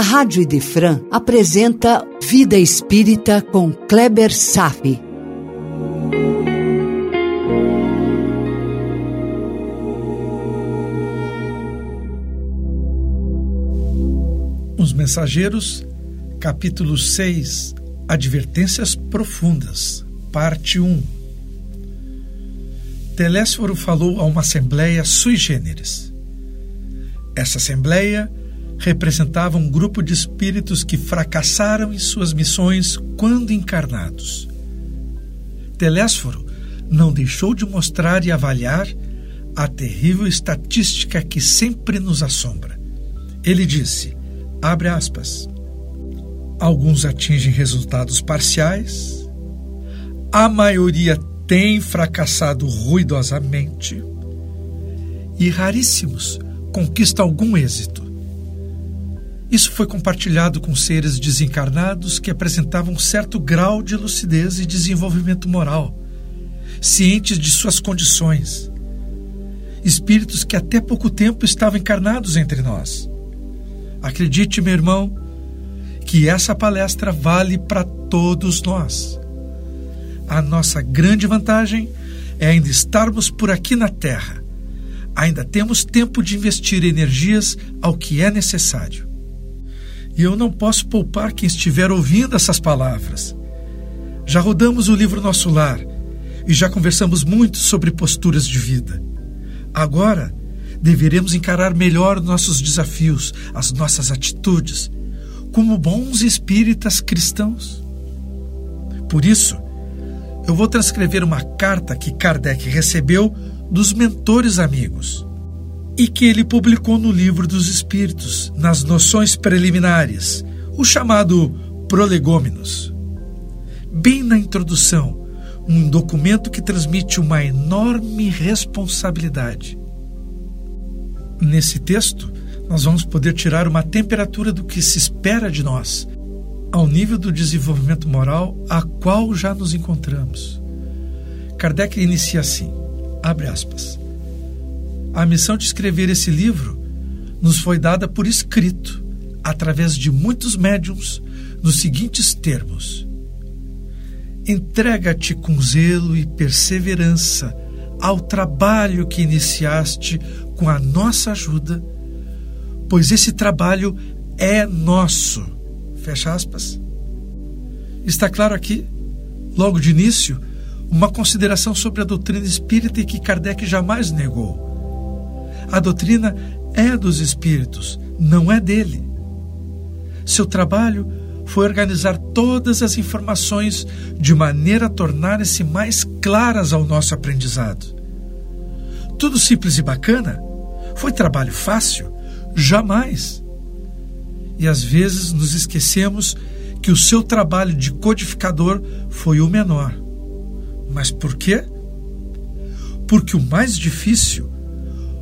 a Rádio Idefran apresenta Vida Espírita com Kleber Safi. Os Mensageiros, capítulo 6 Advertências Profundas, parte 1 Telésforo falou a uma assembleia sui generis. Essa assembleia representava um grupo de espíritos que fracassaram em suas missões quando encarnados. Telésforo não deixou de mostrar e avaliar a terrível estatística que sempre nos assombra. Ele disse, abre aspas, alguns atingem resultados parciais, a maioria tem fracassado ruidosamente e raríssimos conquistam algum êxito. Isso foi compartilhado com seres desencarnados que apresentavam certo grau de lucidez e desenvolvimento moral, cientes de suas condições. Espíritos que até pouco tempo estavam encarnados entre nós. Acredite, meu irmão, que essa palestra vale para todos nós. A nossa grande vantagem é ainda estarmos por aqui na Terra. Ainda temos tempo de investir energias ao que é necessário. E eu não posso poupar quem estiver ouvindo essas palavras. Já rodamos o livro Nosso Lar e já conversamos muito sobre posturas de vida. Agora, deveremos encarar melhor nossos desafios, as nossas atitudes, como bons espíritas cristãos. Por isso, eu vou transcrever uma carta que Kardec recebeu dos mentores amigos e que ele publicou no Livro dos Espíritos, nas noções preliminares, o chamado Prolegômenos. Bem na introdução, um documento que transmite uma enorme responsabilidade. Nesse texto, nós vamos poder tirar uma temperatura do que se espera de nós, ao nível do desenvolvimento moral a qual já nos encontramos. Kardec inicia assim: abre aspas. A missão de escrever esse livro nos foi dada por escrito, através de muitos médiums, nos seguintes termos: Entrega-te com zelo e perseverança ao trabalho que iniciaste com a nossa ajuda, pois esse trabalho é nosso. Fecha aspas. Está claro aqui, logo de início, uma consideração sobre a doutrina espírita e que Kardec jamais negou a doutrina é dos espíritos, não é dele. Seu trabalho foi organizar todas as informações de maneira a tornarem-se mais claras ao nosso aprendizado. Tudo simples e bacana? Foi trabalho fácil? Jamais. E às vezes nos esquecemos que o seu trabalho de codificador foi o menor. Mas por quê? Porque o mais difícil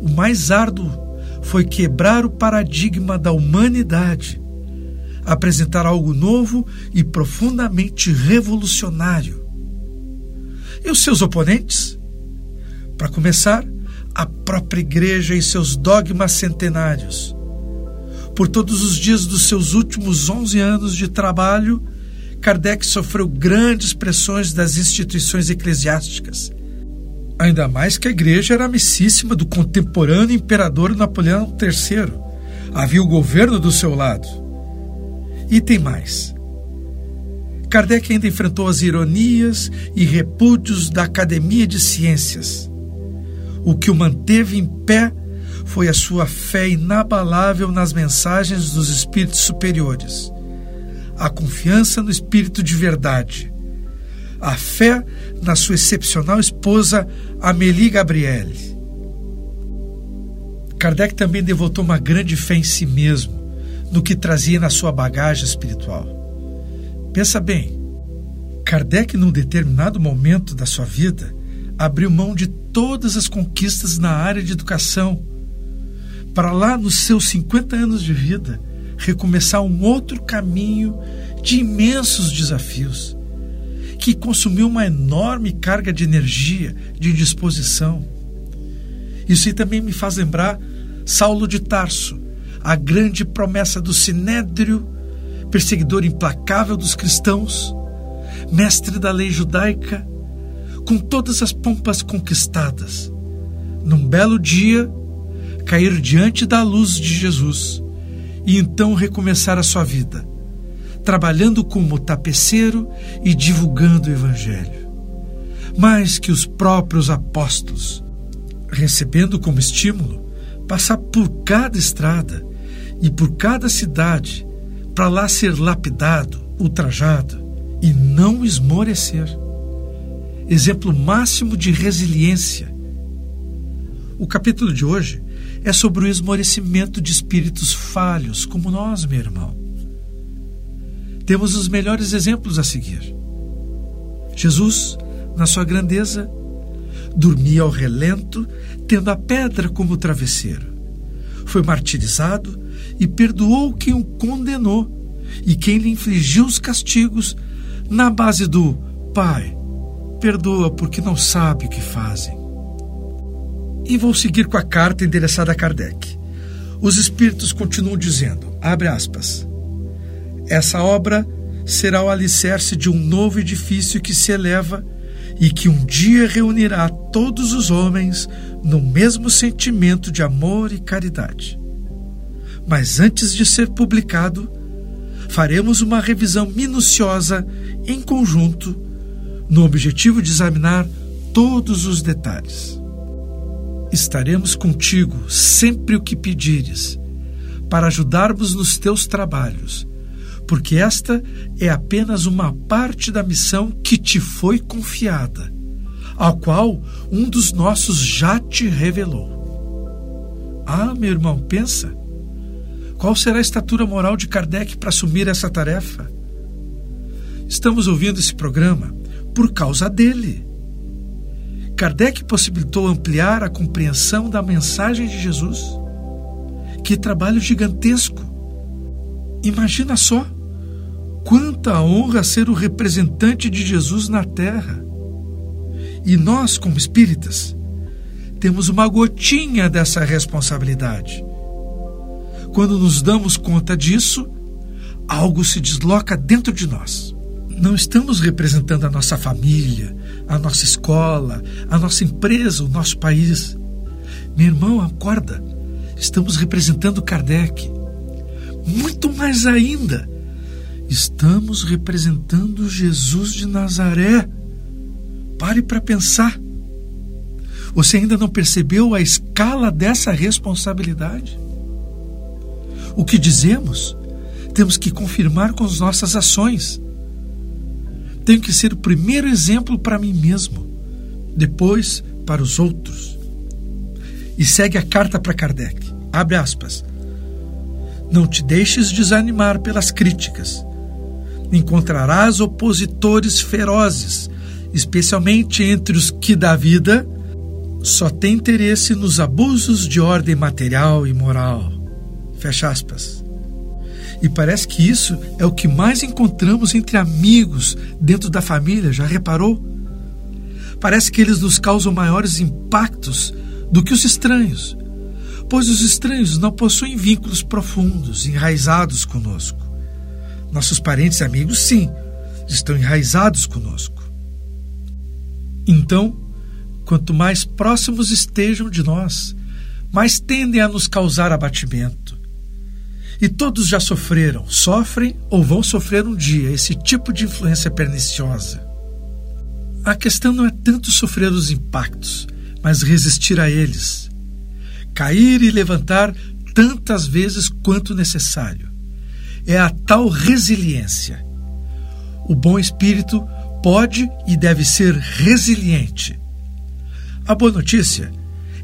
o mais árduo foi quebrar o paradigma da humanidade, apresentar algo novo e profundamente revolucionário. E os seus oponentes? Para começar, a própria Igreja e seus dogmas centenários. Por todos os dias dos seus últimos 11 anos de trabalho, Kardec sofreu grandes pressões das instituições eclesiásticas Ainda mais que a igreja era amicíssima do contemporâneo imperador Napoleão III. Havia o governo do seu lado. E tem mais. Kardec ainda enfrentou as ironias e repúdios da Academia de Ciências. O que o manteve em pé foi a sua fé inabalável nas mensagens dos espíritos superiores, a confiança no espírito de verdade, a fé na sua excepcional esposa Amélie Gabrielle. Kardec também devotou uma grande fé em si mesmo, no que trazia na sua bagagem espiritual. Pensa bem, Kardec, num determinado momento da sua vida, abriu mão de todas as conquistas na área de educação, para lá nos seus 50 anos de vida recomeçar um outro caminho de imensos desafios que consumiu uma enorme carga de energia, de disposição. Isso aí também me faz lembrar Saulo de Tarso, a grande promessa do sinédrio, perseguidor implacável dos cristãos, mestre da lei judaica, com todas as pompas conquistadas, num belo dia, cair diante da luz de Jesus e então recomeçar a sua vida, trabalhando como tapeceiro e divulgando o Evangelho. Mais que os próprios apóstolos, recebendo como estímulo passar por cada estrada e por cada cidade para lá ser lapidado, ultrajado e não esmorecer. Exemplo máximo de resiliência. O capítulo de hoje é sobre o esmorecimento de espíritos falhos, como nós, meu irmão. Temos os melhores exemplos a seguir. Jesus, na sua grandeza, dormia ao relento, tendo a pedra como travesseiro. Foi martirizado e perdoou quem o condenou e quem lhe infligiu os castigos na base do Pai, perdoa porque não sabe o que fazem. E vou seguir com a carta endereçada a Kardec. Os espíritos continuam dizendo, abre aspas, essa obra será o alicerce de um novo edifício que se eleva e que um dia reunirá todos os homens no mesmo sentimento de amor e caridade. Mas antes de ser publicado, faremos uma revisão minuciosa em conjunto, no objetivo de examinar todos os detalhes. Estaremos contigo sempre o que pedires, para ajudarmos nos teus trabalhos, porque esta é apenas uma parte da missão que te foi confiada, ao qual um dos nossos já te revelou. Ah, meu irmão, pensa. Qual será a estatura moral de Kardec para assumir essa tarefa? Estamos ouvindo esse programa por causa dele. Kardec possibilitou ampliar a compreensão da mensagem de Jesus. Que trabalho gigantesco! Imagina só quanta honra ser o representante de Jesus na Terra. E nós, como espíritas, temos uma gotinha dessa responsabilidade. Quando nos damos conta disso, algo se desloca dentro de nós. Não estamos representando a nossa família, a nossa escola, a nossa empresa, o nosso país. Meu irmão, acorda. Estamos representando Kardec. Muito mais ainda, estamos representando Jesus de Nazaré. Pare para pensar. Você ainda não percebeu a escala dessa responsabilidade? O que dizemos, temos que confirmar com as nossas ações. Tenho que ser o primeiro exemplo para mim mesmo, depois para os outros. E segue a carta para Kardec. Abre aspas. Não te deixes desanimar pelas críticas. Encontrarás opositores ferozes, especialmente entre os que da vida só têm interesse nos abusos de ordem material e moral. Fecha aspas. E parece que isso é o que mais encontramos entre amigos dentro da família, já reparou? Parece que eles nos causam maiores impactos do que os estranhos, pois os estranhos não possuem vínculos profundos, enraizados conosco. Nossos parentes e amigos, sim, estão enraizados conosco. Então, quanto mais próximos estejam de nós, mais tendem a nos causar abatimento, e todos já sofreram, sofrem ou vão sofrer um dia esse tipo de influência perniciosa. A questão não é tanto sofrer os impactos, mas resistir a eles. Cair e levantar tantas vezes quanto necessário. É a tal resiliência. O bom espírito pode e deve ser resiliente. A boa notícia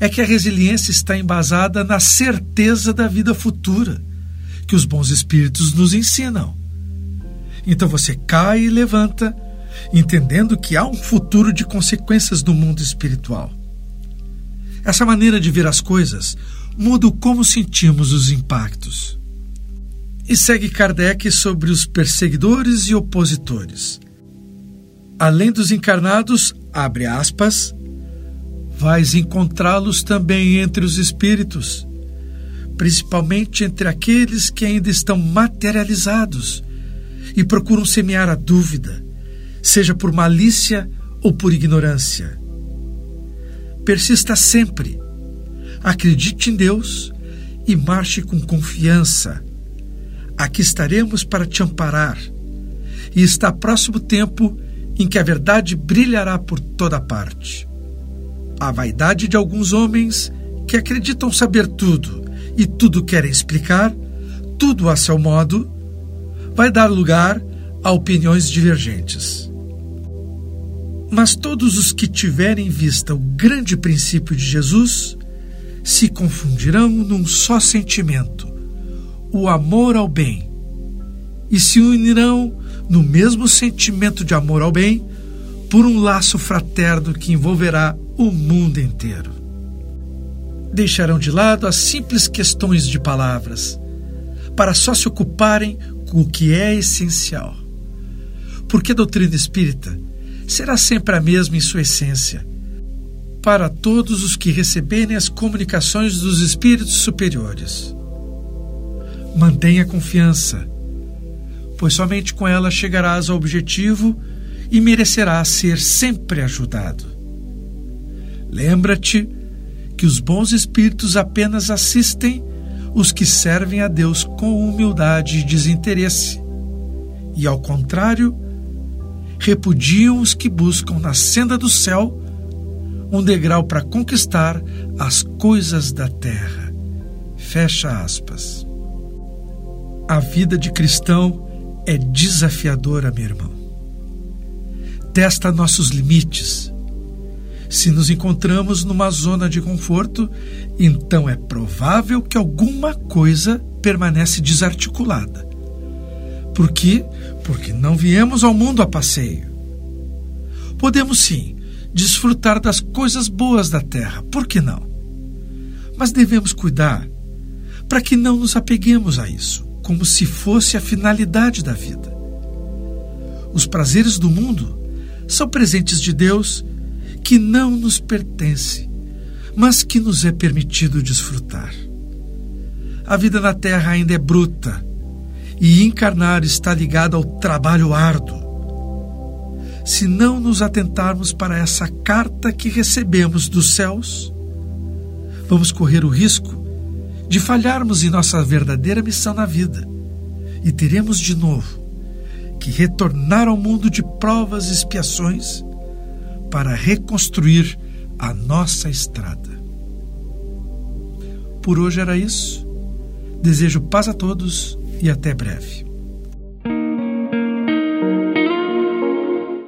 é que a resiliência está embasada na certeza da vida futura que os bons espíritos nos ensinam. Então você cai e levanta, entendendo que há um futuro de consequências do mundo espiritual. Essa maneira de ver as coisas muda como sentimos os impactos. E segue Kardec sobre os perseguidores e opositores. Além dos encarnados, abre aspas, vais encontrá-los também entre os espíritos principalmente entre aqueles que ainda estão materializados e procuram semear a dúvida, seja por malícia ou por ignorância. Persista sempre, acredite em Deus e marche com confiança. Aqui estaremos para te amparar, e está próximo tempo em que a verdade brilhará por toda parte. A vaidade de alguns homens que acreditam saber tudo e tudo querem explicar, tudo a seu modo, vai dar lugar a opiniões divergentes. Mas todos os que tiverem em vista o grande princípio de Jesus se confundirão num só sentimento, o amor ao bem, e se unirão no mesmo sentimento de amor ao bem por um laço fraterno que envolverá o mundo inteiro. Deixarão de lado as simples questões de palavras, para só se ocuparem com o que é essencial. Porque a doutrina espírita será sempre a mesma em sua essência para todos os que receberem as comunicações dos espíritos superiores. Mantenha confiança, pois somente com ela chegarás ao objetivo e merecerás ser sempre ajudado. Lembra-te que os bons espíritos apenas assistem os que servem a Deus com humildade e desinteresse, e, ao contrário, repudiam os que buscam na senda do céu um degrau para conquistar as coisas da terra. Fecha aspas. A vida de cristão é desafiadora, meu irmão. Testa nossos limites. Se nos encontramos numa zona de conforto, então é provável que alguma coisa permanece desarticulada. Por quê? Porque não viemos ao mundo a passeio. Podemos sim desfrutar das coisas boas da terra, por que não? Mas devemos cuidar para que não nos apeguemos a isso, como se fosse a finalidade da vida. Os prazeres do mundo são presentes de Deus que não nos pertence, mas que nos é permitido desfrutar. A vida na terra ainda é bruta e encarnar está ligado ao trabalho árduo se não nos atentarmos para essa carta que recebemos dos céus, vamos correr o risco de falharmos em nossa verdadeira missão na vida e teremos de novo que retornar ao mundo de provas e expiações para reconstruir a nossa estrada. Por hoje era isso. Desejo paz a todos e até breve.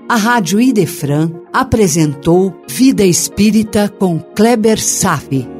A Rádio Idefran apresentou Vida Espírita com Kleber Safi.